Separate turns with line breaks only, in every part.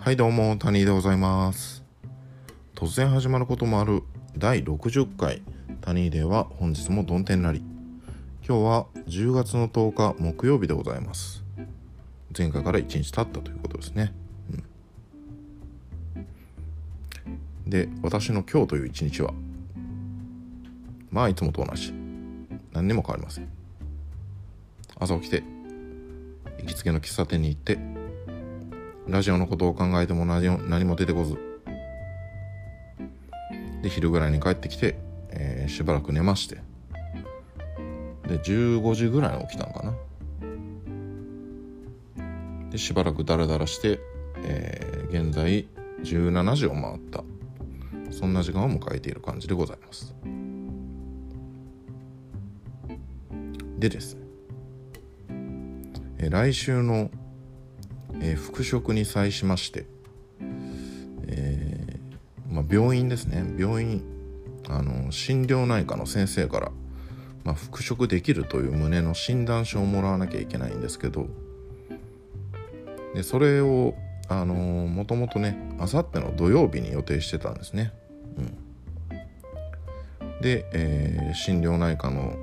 はいどうも谷でございます。突然始まることもある第60回谷では本日もどん天なり。今日は10月の10日木曜日でございます。前回から1日経ったということですね、うん、で私の今日という一日はまあいつもと同じ。何にも変わりません。朝起きて行きつけの喫茶店に行ってラジオのことを考えても何も出てこずで昼ぐらいに帰ってきて、えー、しばらく寝まして。で15時ぐらいに起きたのかな。でしばらくダラダラして、えー、現在17時を回った。そんな時間を迎えている感じでございます。でですね、えー、来週の、えー、復職に際しまして、えーまあ、病院ですね病院あの心療内科の先生から、まあ、復職できるという旨の診断書をもらわなきゃいけないんですけどでそれをあのー、もともとねあさっての土曜日に予定してたんですね。うん、で、え、心療内科の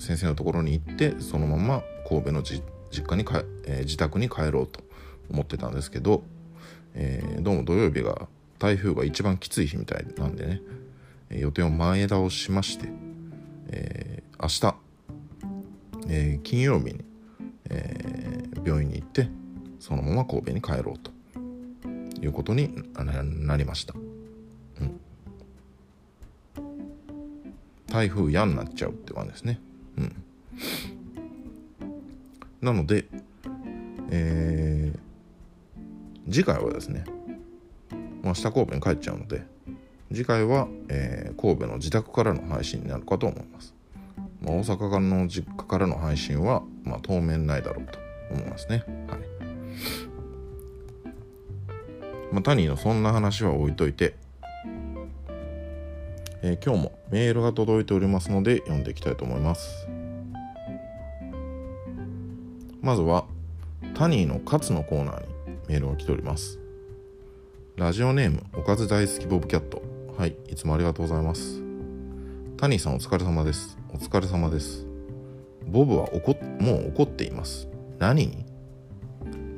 先生のところに行ってそのまま神戸の実実家にか、えー、自宅に帰ろうと思ってたんですけど、えー、どうも土曜日が台風が一番きつい日みたいなんでね予定を前倒しまして、えー、明日、えー、金曜日に、えー、病院に行ってそのまま神戸に帰ろうということになりました、うん、台風嫌になっちゃうって感じですね。うん、なので、えー、次回はですね、まあ、下神戸に帰っちゃうので次回は、えー、神戸の自宅からの配信になるかと思います、まあ、大阪からの実家からの配信は、まあ、当面ないだろうと思いますね。はい。まあ、タニーのそんな話は置いといて、えー、今日もメールが届いておりますので読んでいきたいと思います。まずはタニーのカツのコーナーにメールが来ております。ラジオネームおかず大好きボブキャット。はいいつもありがとうございます。タニーさんお疲れ様です。お疲れ様です。ボブは怒もう怒っています。何に？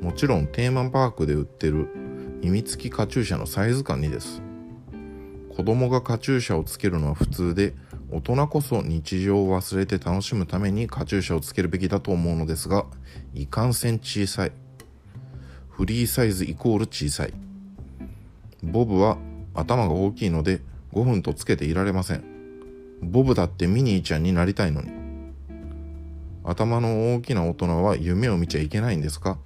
もちろんテーマパークで売ってる秘密きカチューシャのサイズ感にです。子供がカチューシャをつけるのは普通で大人こそ日常を忘れて楽しむためにカチューシャをつけるべきだと思うのですがいかんせん小さい。フリーサイズイコール小さい。ボブは頭が大きいので5分とつけていられません。ボブだってミニーちゃんになりたいのに。頭の大きな大人は夢を見ちゃいけないんですか？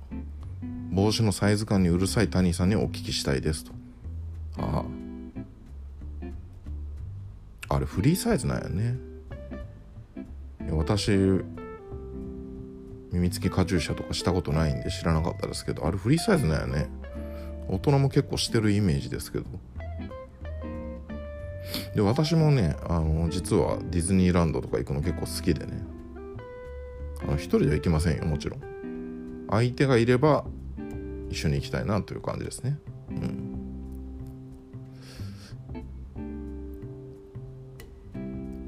帽子のサイズ感にうるさい谷さんにお聞きしたいですと。ああ。あれフリーサイズなんやね。私耳付きカチューシャとかしたことないんで知らなかったですけどあれフリーサイズなんやね。大人も結構してるイメージですけど。で私もねあの実はディズニーランドとか行くの結構好きでね。あの一人では行きませんよもちろん。相手がいれば一緒に行きたいなという感じですね。うん。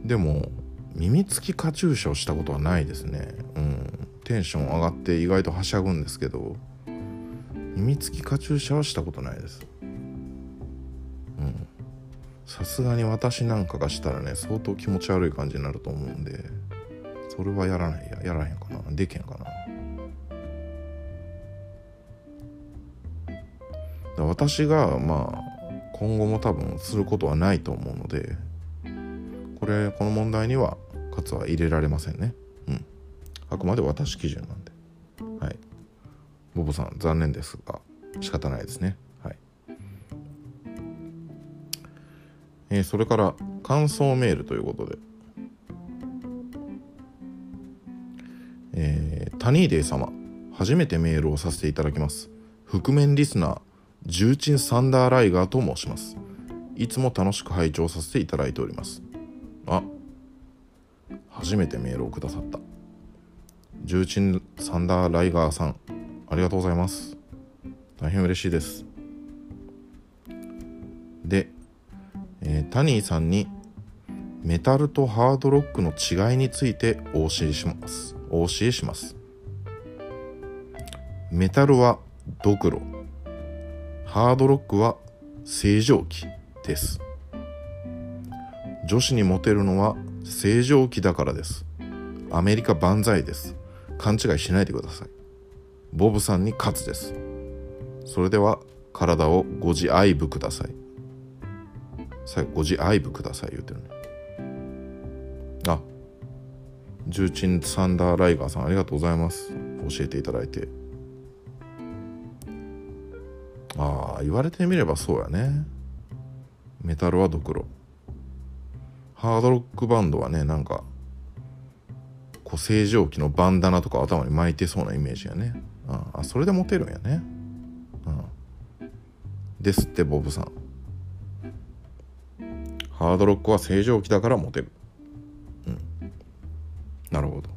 でも耳つきカチューシャをしたことはないですね。うん。テンション上がって意外とはしゃぐんですけど。耳つきカチューシャはしたことないです。うん。さすがに私なんかがしたらね相当気持ち悪い感じになると思うんで。それはやらないややらへんかな。できへんかな。私がまあ今後も多分することはないと思うので。これこの問題にはカツは入れられませんね。うん。あくまで私基準なんで。はい。ボボさん残念ですが仕方ないですね。はい。えー、それから感想メールということで。えー、タニーデイ様初めてメールをさせていただきます。覆面リスナー重鎮サンダーライガーと申します。いつも楽しく拝聴させていただいております。あ初めてメールをくださった。重鎮サンダーライガーさんありがとうございます。大変嬉しいです。で、えー、タニーさんにメタルとハードロックの違いについてお教えします。お教えします。メタルはドクロ。ハードロックは正常期です。女子にモテるのは正常期だからです。アメリカ万歳です。勘違いしないでください。ボブさんに勝つです。それでは体をご自愛部ください。最後ご自愛部ください言うてるね。あ重鎮サンダーライガーさんありがとうございます。教えていただいて。ああ言われてみればそうやね。メタルはドクロ。ハードロックバンドはねなんかこう正常期のバンダナとか頭に巻いてそうなイメージやね。あそれでモテるんやね、うん、ですってボブさん。ハードロックは正常期だからモテる。うん。なるほど。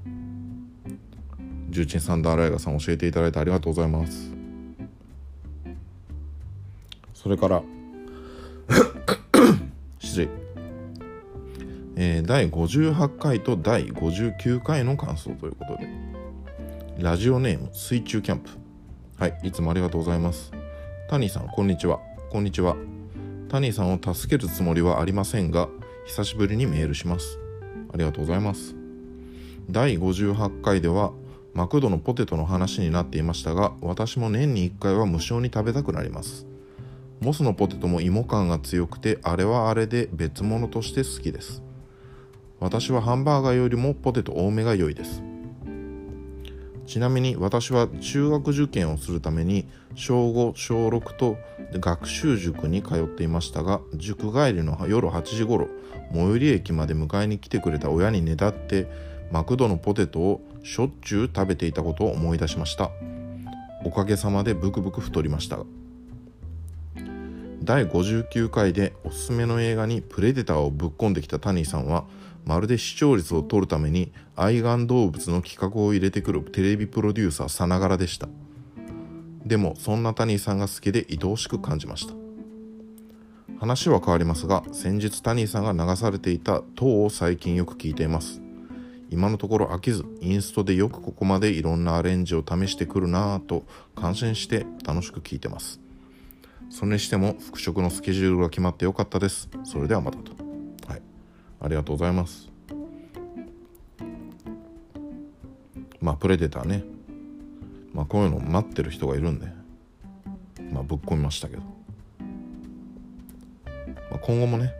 重鎮サンダーライガーさん教えていただいてありがとうございます。それから 失礼。えー、第58回と第59回の感想ということで。ラジオネーム水中キャンプ。はいいつもありがとうございます。タニーさんこんにちは。こんにちは。タニーさんを助けるつもりはありませんが久しぶりにメールします。ありがとうございます。第58回ではマクドのポテトの話になっていましたが私も年に1回は無償に食べたくなります。モスのポテトも芋感が強くてあれはあれで別物として好きです。私はハンバーガーよりもポテト多めが良いです。ちなみに私は中学受験をするために小5小6と学習塾に通っていましたが塾帰りの夜8時頃最寄り駅まで迎えに来てくれた親にねだってマクドのポテトをしょっちゅう食べていたことを思い出しました。おかげさまでブクブク太りました。第59回でおすすめの映画にプレデターをぶっ込んできたタニーさんはまるで視聴率を取るために愛玩動物の企画を入れてくるテレビプロデューサーさながらでした。でもそんなタニーさんが好きで愛おしく感じました。話は変わりますが先日タニーさんが流されていた「塔」を最近よく聞いています。今のところ飽きずインストでよくここまでいろんなアレンジを試してくるなぁと感心して楽しく聞いてます。それにしても復職のスケジュールが決まってよかったです。それではまたと。ありがとうございます。まあプレデターね。まあこういうの待ってる人がいるんで。まあぶっ込みましたけど、まあ、今後もね。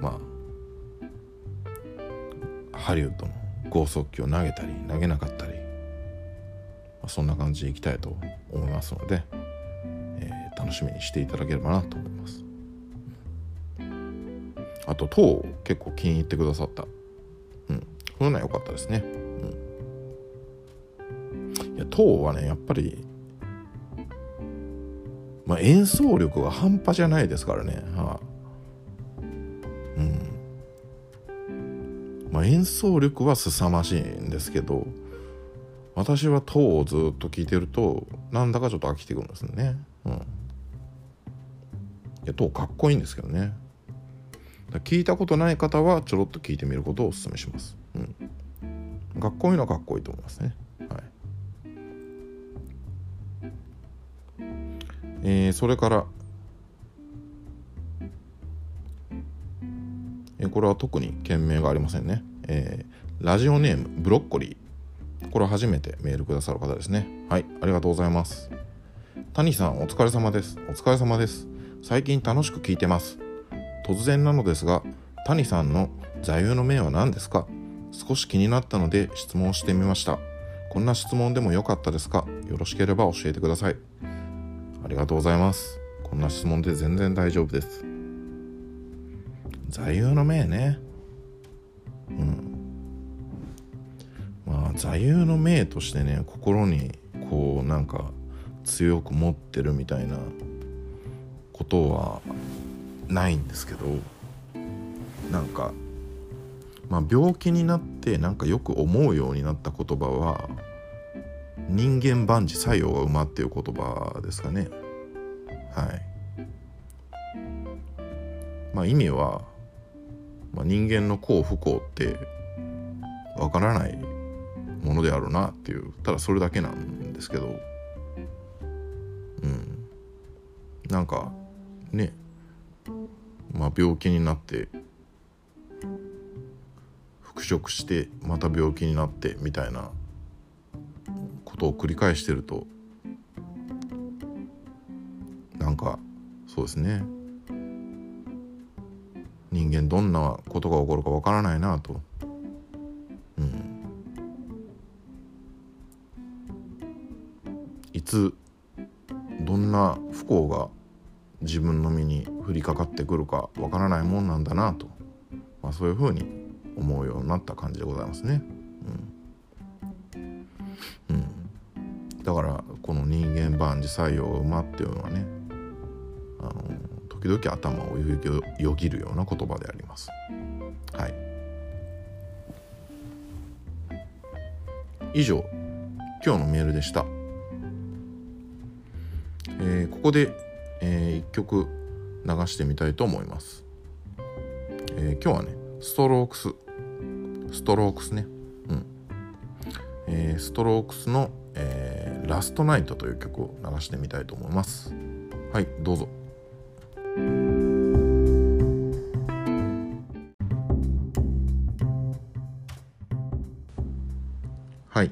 まあハリウッドの剛速球を投げたり投げなかったり、まあ、そんな感じでいきたいと思いますので、えー、楽しみにしていただければなと思います。あと糖結構気に入ってくださった。うん。そういうのは良かったですね。うん。いや糖はねやっぱりまあ演奏力が半端じゃないですからね。はあうん。まあ演奏力は凄まじいんですけど私は糖をずっと聴いてるとなんだかちょっと飽きてくるんですね。うん。いや糖かっこいいんですけどね。聞いたことない方はちょろっと聞いてみることをお勧めします。うん。かっこいいのはかっこいいと思いますね。はい。えー、それから、えー、これは特に件名がありませんね。えー、ラジオネームブロッコリー。これは初めてメールくださる方ですね。はい、ありがとうございます。谷さん、お疲れ様です。お疲れ様です。最近楽しく聞いてます。突然なのですが谷さんの座右の銘は何ですか？少し気になったので質問してみました。こんな質問でもよかったですか？よろしければ教えてください。ありがとうございます。こんな質問で全然大丈夫です。座右の銘ね。うん。まあ座右の銘としてね心にこうなんか強く持ってるみたいなことはないんですけどなんか、まあ、病気になってなんかよく思うようになった言葉は人間万事作用が馬っていう言葉ですかね。はい。まあ意味は、まあ、人間の幸不幸ってわからないものであるなっていうただそれだけなんですけど。うん。なんかね。まあ病気になって復職してまた病気になってみたいなことを繰り返してるとなんかそうですね。人間どんなことが起こるかわからないなと。うん。いつどんな不幸が自分の身に降りかかってくるかわからないもんなんだなと、まあ、そういうふうに思うようになった感じでございますね。うんうん、だからこの人間万事採用馬っていうのはねあの時々頭をよぎるような言葉であります。はい以上今日のメールでした。えー、ここで、えー、1曲流してみたいと思います。えー、今日はねストロークス。ストロークスね。うん、えー、ストロークスの、えー「ラストナイト」という曲を流してみたいと思います。はいどうぞ。はい。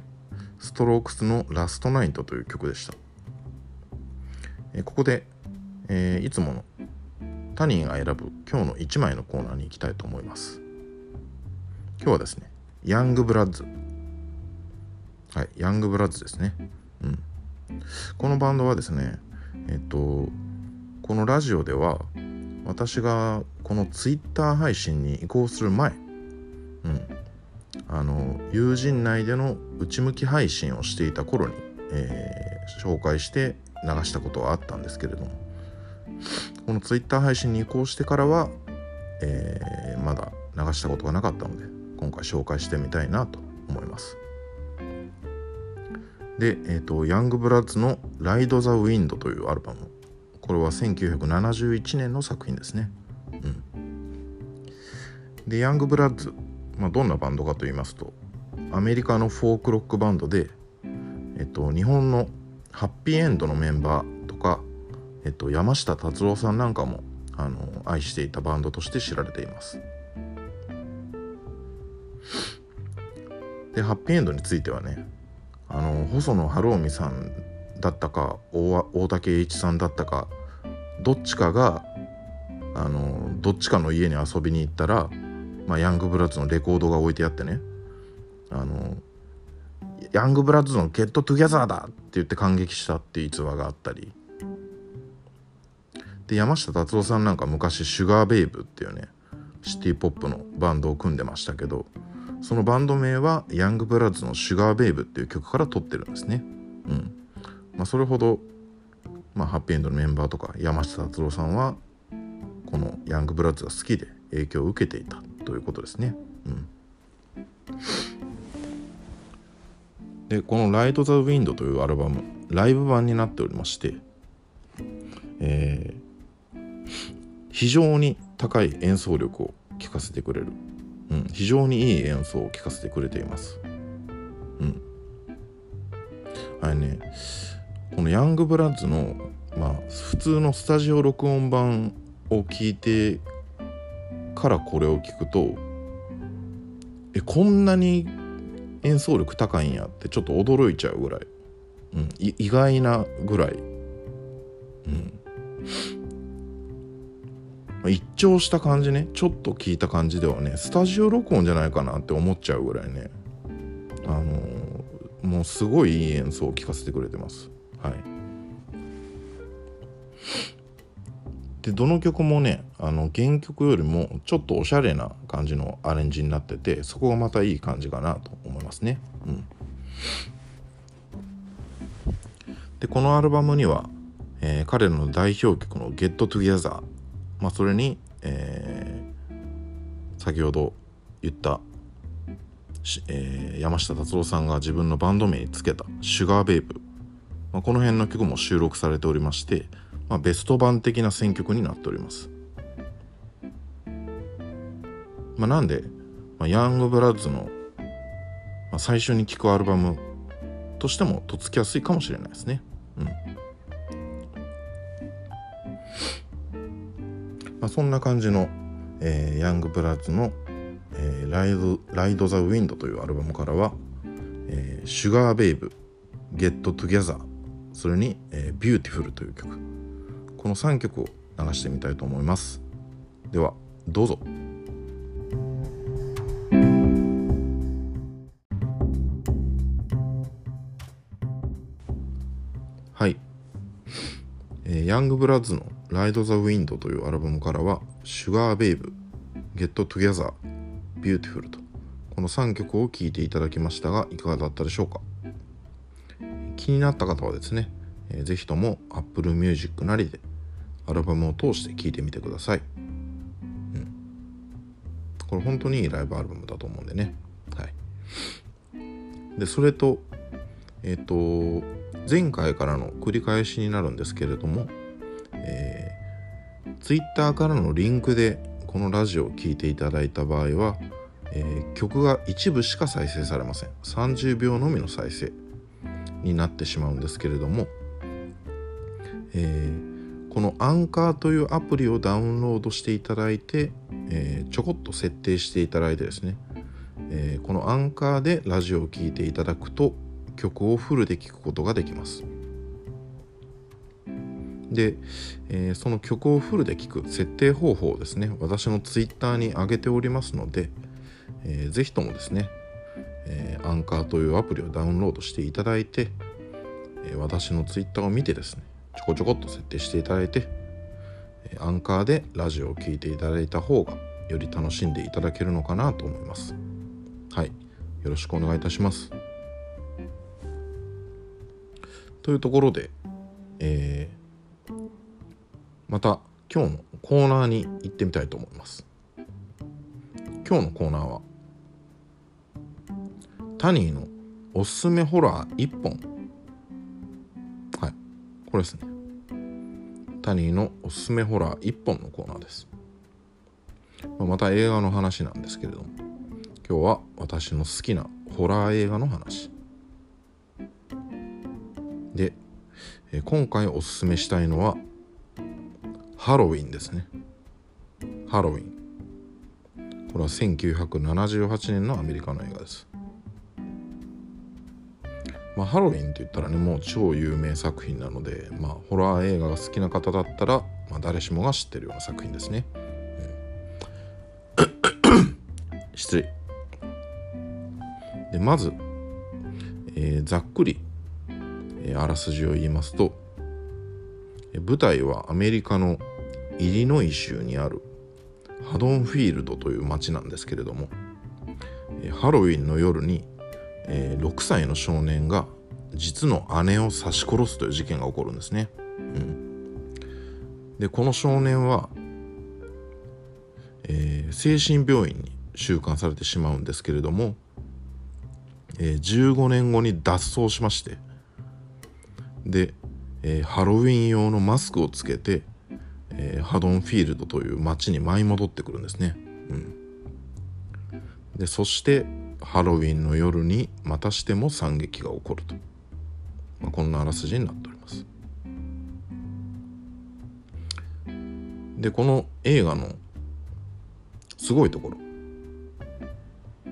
ストロークスの「ラストナイト」という曲でした、えー、ここで、えー、いつもの。他人が選ぶ今日の1枚のコーナーに行きたいと思います。今日はですねヤングブラッズ。はいヤングブラッズですね。うん。このバンドはですねえっとこのラジオでは私がこのツイッター配信に移行する前うん。あの友人内での内向き配信をしていた頃に、えー、紹介して流したことはあったんですけれども。このツイッター配信に移行してからは、えー、まだ流したことがなかったので今回紹介してみたいなと思います。で、えーと、ヤングブラッズの「ライド・ザ・ウィンド」というアルバムこれは1971年の作品ですね。うん、でヤングブラッズ、まあ、どんなバンドかと言いますとアメリカのフォークロックバンドで、えっと、日本のハッピーエンドのメンバーとか、えっと、山下達郎さんなんかもあの愛していたバンドとして知られています。でハッピーエンドについてはねあの細野晴臣さんだったか大竹栄一さんだったかどっちかがあのどっちかの家に遊びに行ったら、まあ、ヤングブラッズのレコードが置いてあってねあのヤングブラッズの「ゲットトゥギャザーだ!」って言って感激したっていう逸話があったりで山下達郎さんなんか昔シュガーベイブっていうねシティ・ポップのバンドを組んでましたけどそのバンド名はヤングブラッズの「シュガーベイブ」っていう曲から取ってるんですね。うんまあ、それほど、まあ、ハッピーエンドのメンバーとか山下達郎さんはこのヤングブラッズが好きで影響を受けていたということですね。うん、でこの「ライト・ザ・ウィンド」というアルバムライブ版になっておりまして、えー、非常に高い演奏力を聴かせてくれる。うん、非常にいい演奏を聴かせてくれています。うん。あれね、このヤングブラッズの、まあ、普通のスタジオ録音版を聞いてからこれを聞くと、え、こんなに演奏力高いんやってちょっと驚いちゃうぐらい、うん、意外なぐらい、うん、一聴した感じねちょっと聞いた感じではねスタジオ録音じゃないかなって思っちゃうぐらいねあのー、もうすごいいい演奏を聴かせてくれてます。はい。でどの曲もねあの原曲よりもちょっとおしゃれな感じのアレンジになっててそこがまたいい感じかなと思いますね。うん。でこのアルバムには、えー、彼らの代表曲の「Get Together」まあ、それに、えー、先ほど言ったえー、山下達郎さんが自分のバンド名につけた「シュガーベイブ」まあ、この辺の曲も収録されておりまして、まあ、ベスト版的な選曲になっております。まあ、なんで、まあ、ヤングブラッズの、まあ、最初に聴くアルバムとしてもとっつきやすいかもしれないですね。あ、そんな感じの、えー、ヤングブラッズの、えー、ライド「ライド・ザ・ウィンド」というアルバムからは「えー、シュガー・ベイブ」「ゲット・トゥギャザー」それに、えー「ビューティフル」という曲。この3曲を流してみたいと思います。ではどうぞ。はい、えー、ヤングブラッズの「ライド・ザ・ウィンド」というアルバムからは「シュガー・ベイブ」「ゲット・トゥギャザー」「ビューティフル」とこの3曲を聴いていただきましたがいかがだったでしょうか？気になった方はですね、えー、ぜひとも Apple Music なりでアルバムを通して聴いてみてください、うん、これ本当にいいライブアルバムだと思うんでね。はい。でそれとえっ、ー、と前回からの繰り返しになるんですけれども、Twitter からのリンクでこのラジオを聴いていただいた場合は、えー、曲が一部しか再生されません30秒のみの再生になってしまうんですけれども、えー、このアンカーというアプリをダウンロードしていただいて、えー、ちょこっと設定していただいてですね、えー、このアンカーでラジオを聴いていただくと曲をフルで聴くことができます。で、えー、その曲をフルで聴く設定方法をですね私の Twitter に上げておりますので、えー、ぜひともですね、え、アンカーというアプリをダウンロードしていただいて、えー、私の Twitter を見てですねちょこちょこっと設定していただいて、アンカーでラジオを聴いていただいた方がより楽しんでいただけるのかなと思います。はい。よろしくお願いいたします。というところで、えー、また今日のコーナーに行ってみたいと思います。今日のコーナーはタニーのおすすめホラー1本。はい。これですね。タニーのおすすめホラー1本のコーナーです。また映画の話なんですけれども。今日は私の好きなホラー映画の話。で、今回おすすめしたいのはハロウィンですね。ハロウィン。これは1978年のアメリカの映画です。まあ、ハロウィンって言ったらねもう超有名作品なので、まあ、ホラー映画が好きな方だったら、まあ、誰しもが知ってるような作品ですね、うん、失礼。でまず、えー、ざっくりあらすじを言いますと舞台はアメリカのイリノイ州にあるハドンフィールドという町なんですけれどもハロウィンの夜に6歳の少年が実の姉を刺し殺すという事件が起こるんですね。うん、でこの少年は、えー、精神病院に収監されてしまうんですけれども、えー、15年後に脱走しましてで、えー、ハロウィン用のマスクをつけて、えー、ハドンフィールドという街に舞い戻ってくるんですね。うん、でそしてハロウィンの夜にまたしても惨劇が起こると、まあ、こんなあらすじになっております。でこの映画のすごいところ、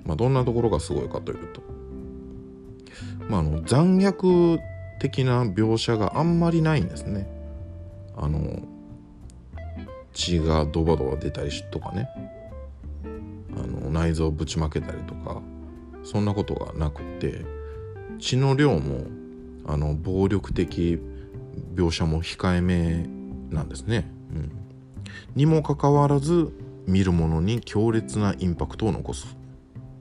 まあ、どんなところがすごいかというと、まあ、あの残虐的な描写があんまりないんですね。あの血がドバドバ出たりとかねあの内臓ぶちまけたりとかそんなことがなくて血の量もあの暴力的描写も控えめなんですね。うん、にもかかわらず見る者に強烈なインパクトを残す。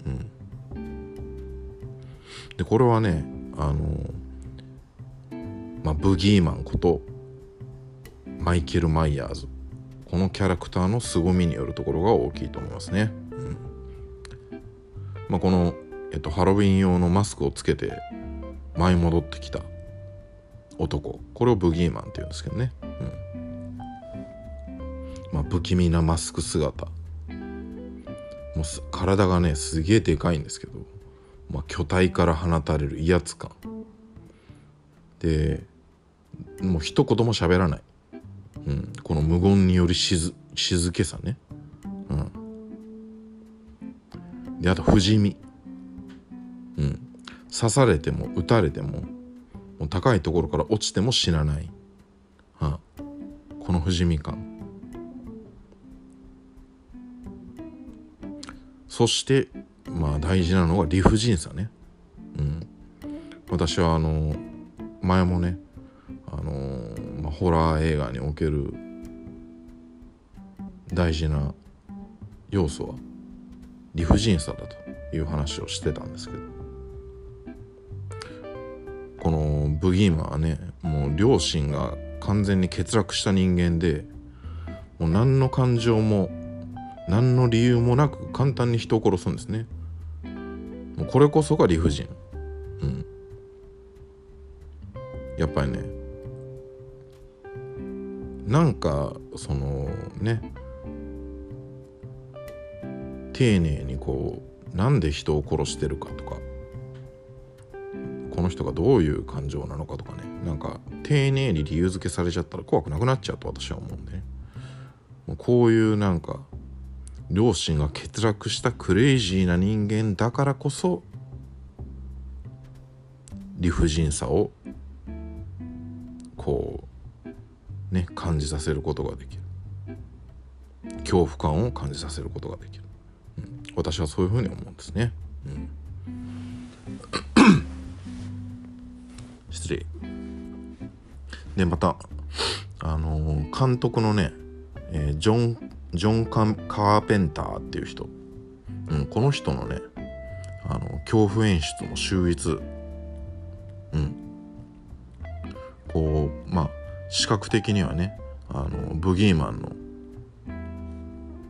うん、でこれはねあのまあ、ブギーマンことマイケル・マイヤーズ。このキャラクターの凄みによるところが大きいと思いますね。うん。まあ、この、えっと、ハロウィン用のマスクをつけて舞い戻ってきた男。これをブギーマンっていうんですけどね、うん。まあ、不気味なマスク姿。もう体がねすげえでかいんですけど、まあ、巨体から放たれる威圧感。でもう一言も喋らない、うん、この無言により静静けさね、うん、であと不死身、うん、刺されても撃たれてももう高いところから落ちても死なない、はあ、この不死身感。そしてまあ大事なのが理不尽さね、うん、私はあの前もね、ホラー映画における大事な要素は理不尽さだという話をしてたんですけどこのブギーマンはねもう両親が完全に欠落した人間でもう何の感情も何の理由もなく簡単に人を殺すんですね。もうこれこそが理不尽。うん。やっぱりねなんかそのね丁寧にこうなんで人を殺してるかとかこの人がどういう感情なのかとかねなんか丁寧に理由付けされちゃったら怖くなくなっちゃうと私は思うんでね。こういうなんか両親が欠落したクレイジーな人間だからこそ理不尽さをこうね感じさせることができる。恐怖感を感じさせることができる、うん、私はそういうふうに思うんですね、うん、失礼。でまたあのー、監督のね、えー、ジョンジョン・カーペンターっていう人、うん、この人のねあの恐怖演出も秀逸。うん。こうまあ視覚的にはねあのブギーマンの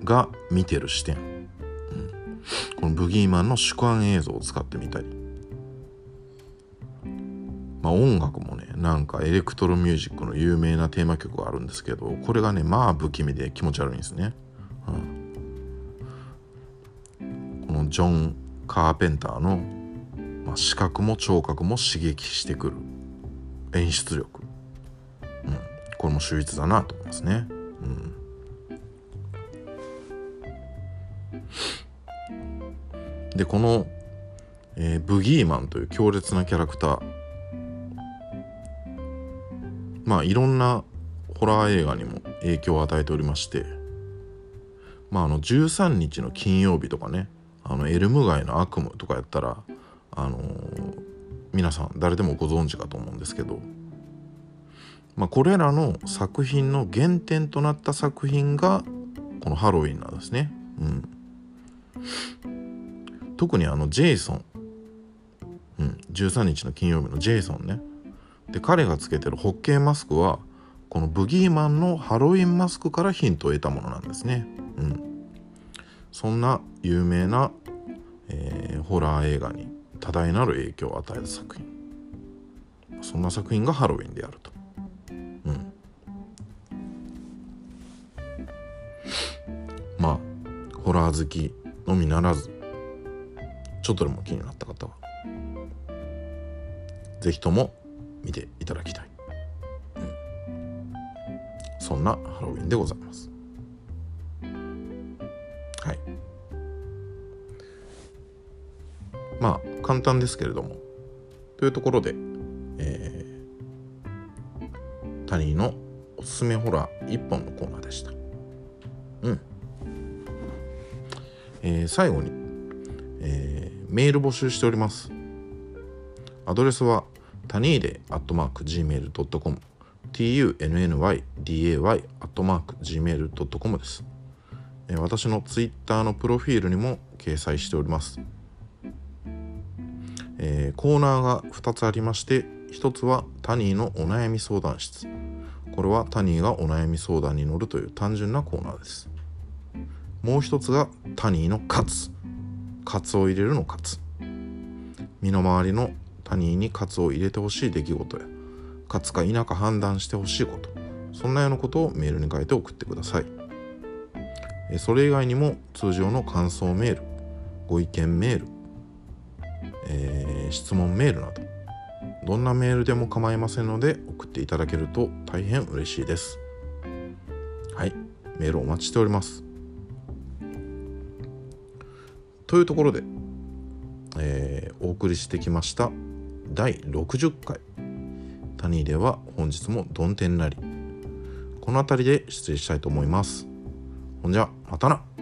が見てる視点、うん、このブギーマンの主観映像を使ってみたり。まあ音楽もねなんかエレクトロミュージックの有名なテーマ曲があるんですけどこれがねまあ不気味で気持ち悪いんですね、うん、このジョン・カーペンターの、まあ、視覚も聴覚も刺激してくる演出力、これも秀逸だなと思いますね、うん、でこの、えー、ブギーマンという強烈なキャラクター。まあいろんなホラー映画にも影響を与えておりまして。まああの13日の金曜日とかね。あのエルム街の悪夢とかやったらあのー、皆さん誰でもご存知かと思うんですけど。まあこれらの作品の原点となった作品がこのハロウィンなんですね。うん、特にあのジェイソン、うん、13日の金曜日のジェイソンねで彼がつけてるホッケーマスクはこのブギーマンのハロウィンマスクからヒントを得たものなんですね。うん、そんな有名な、えー、ホラー映画に多大なる影響を与えた作品そんな作品がハロウィンであると。ホラー好きのみならずちょっとでも気になった方は是非とも見ていただきたい、うん、そんなハロウィンでございます。はい。まあ簡単ですけれどもというところで、えー、他人のおすすめホラー1本のコーナーでした。ー、最後に、えー、メール募集しておりますアドレスはタニーデアットマーク Gmail.com tunnyday アットマーク Gmail.com です。私のツイッターのプロフィールにも掲載しております。えー、コーナーが2つありまして1つはタニーのお悩み相談室これはタニーがお悩み相談に乗るという単純なコーナーですもう1つがタニーのカツ。カツを入れるのカツ。身の回りの他人に喝を入れてほしい出来事や。勝つか否か判断してほしいこと。そんなようなことをメールに書いて送ってください。それ以外にも通常の感想メールご意見メール、えー、質問メールなどどんなメールでも構いませんので送っていただけると大変嬉しいです。はいメールお待ちしております。というところで、えー、お送りしてきました第60回「谷では本日もどん天なり」この辺りで失礼したいと思います。ほんじゃまたな。